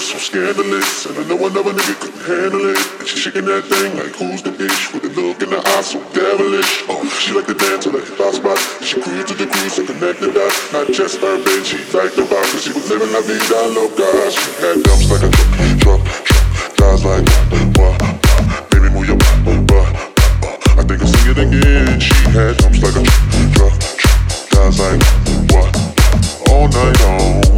so scandalous, and I know another nigga couldn't handle it. And she shaking that thing like who's the bitch with the look in her eyes so devilish. Oh, she like to dance to the hip hop spot. She cruise to the cruise and connect the dots. Not just urban, she liked the vibe, cause she was living la vida loca. She had dumps like a truck, truck, truck, thighs like wah, wah. baby move your butt, butt. I think I'll sing it again. She had dumps like a truck, truck, truck, thighs like what? All night long.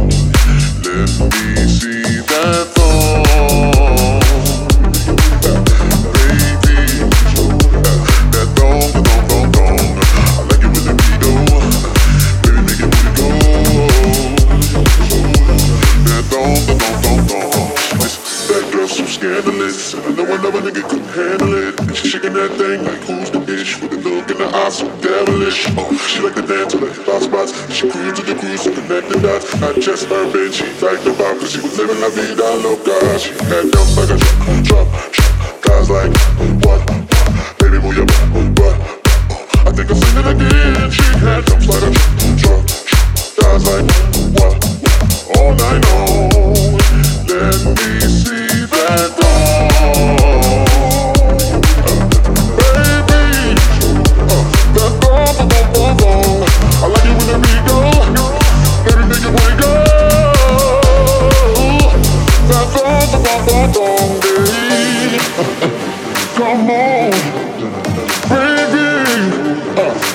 Scandalous, and I know another nigga couldn't handle it. And she shaking that thing like who's the bitch with the look in her eyes so devilish. Oh, she like to dance to the hip hop spots. She cruise to the cruise and connect the dots. Not just urban, she liked the vibe 'cause she was living la vida loca. She had dumps like a truck, truck. Guys like what? Baby, move your butt. I think I'll sing it again. She had dumps like a truck, truck. Guys like what? All night long.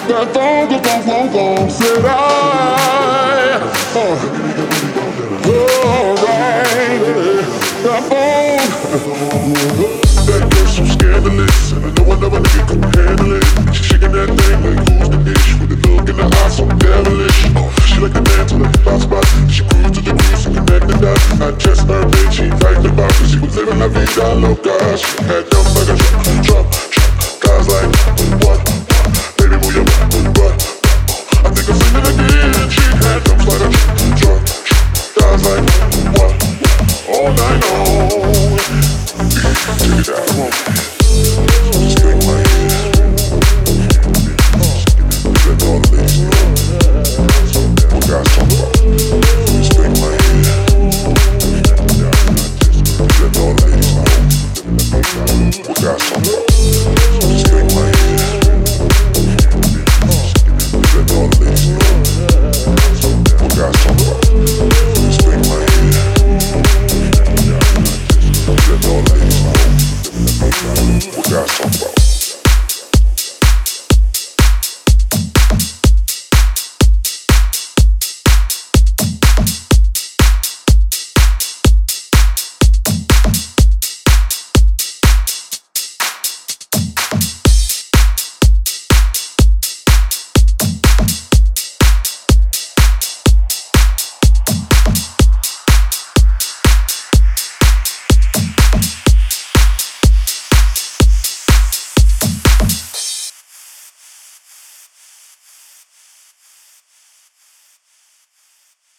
That thong, thong, thong, thong, thong. Said I. Uh, alright, that thong. That girl so scandalous, and I know another nigga couldn't handle it. She shaking that thing like who's the bitch with the look in her eyes so devilish. She like to dance to the hop spot. She cruise to the cruise and connect the. Not just her bitch, she liked the 'cause she was living la vida loca. She had dumps like a truck, truck, truck. Guys like Check it out.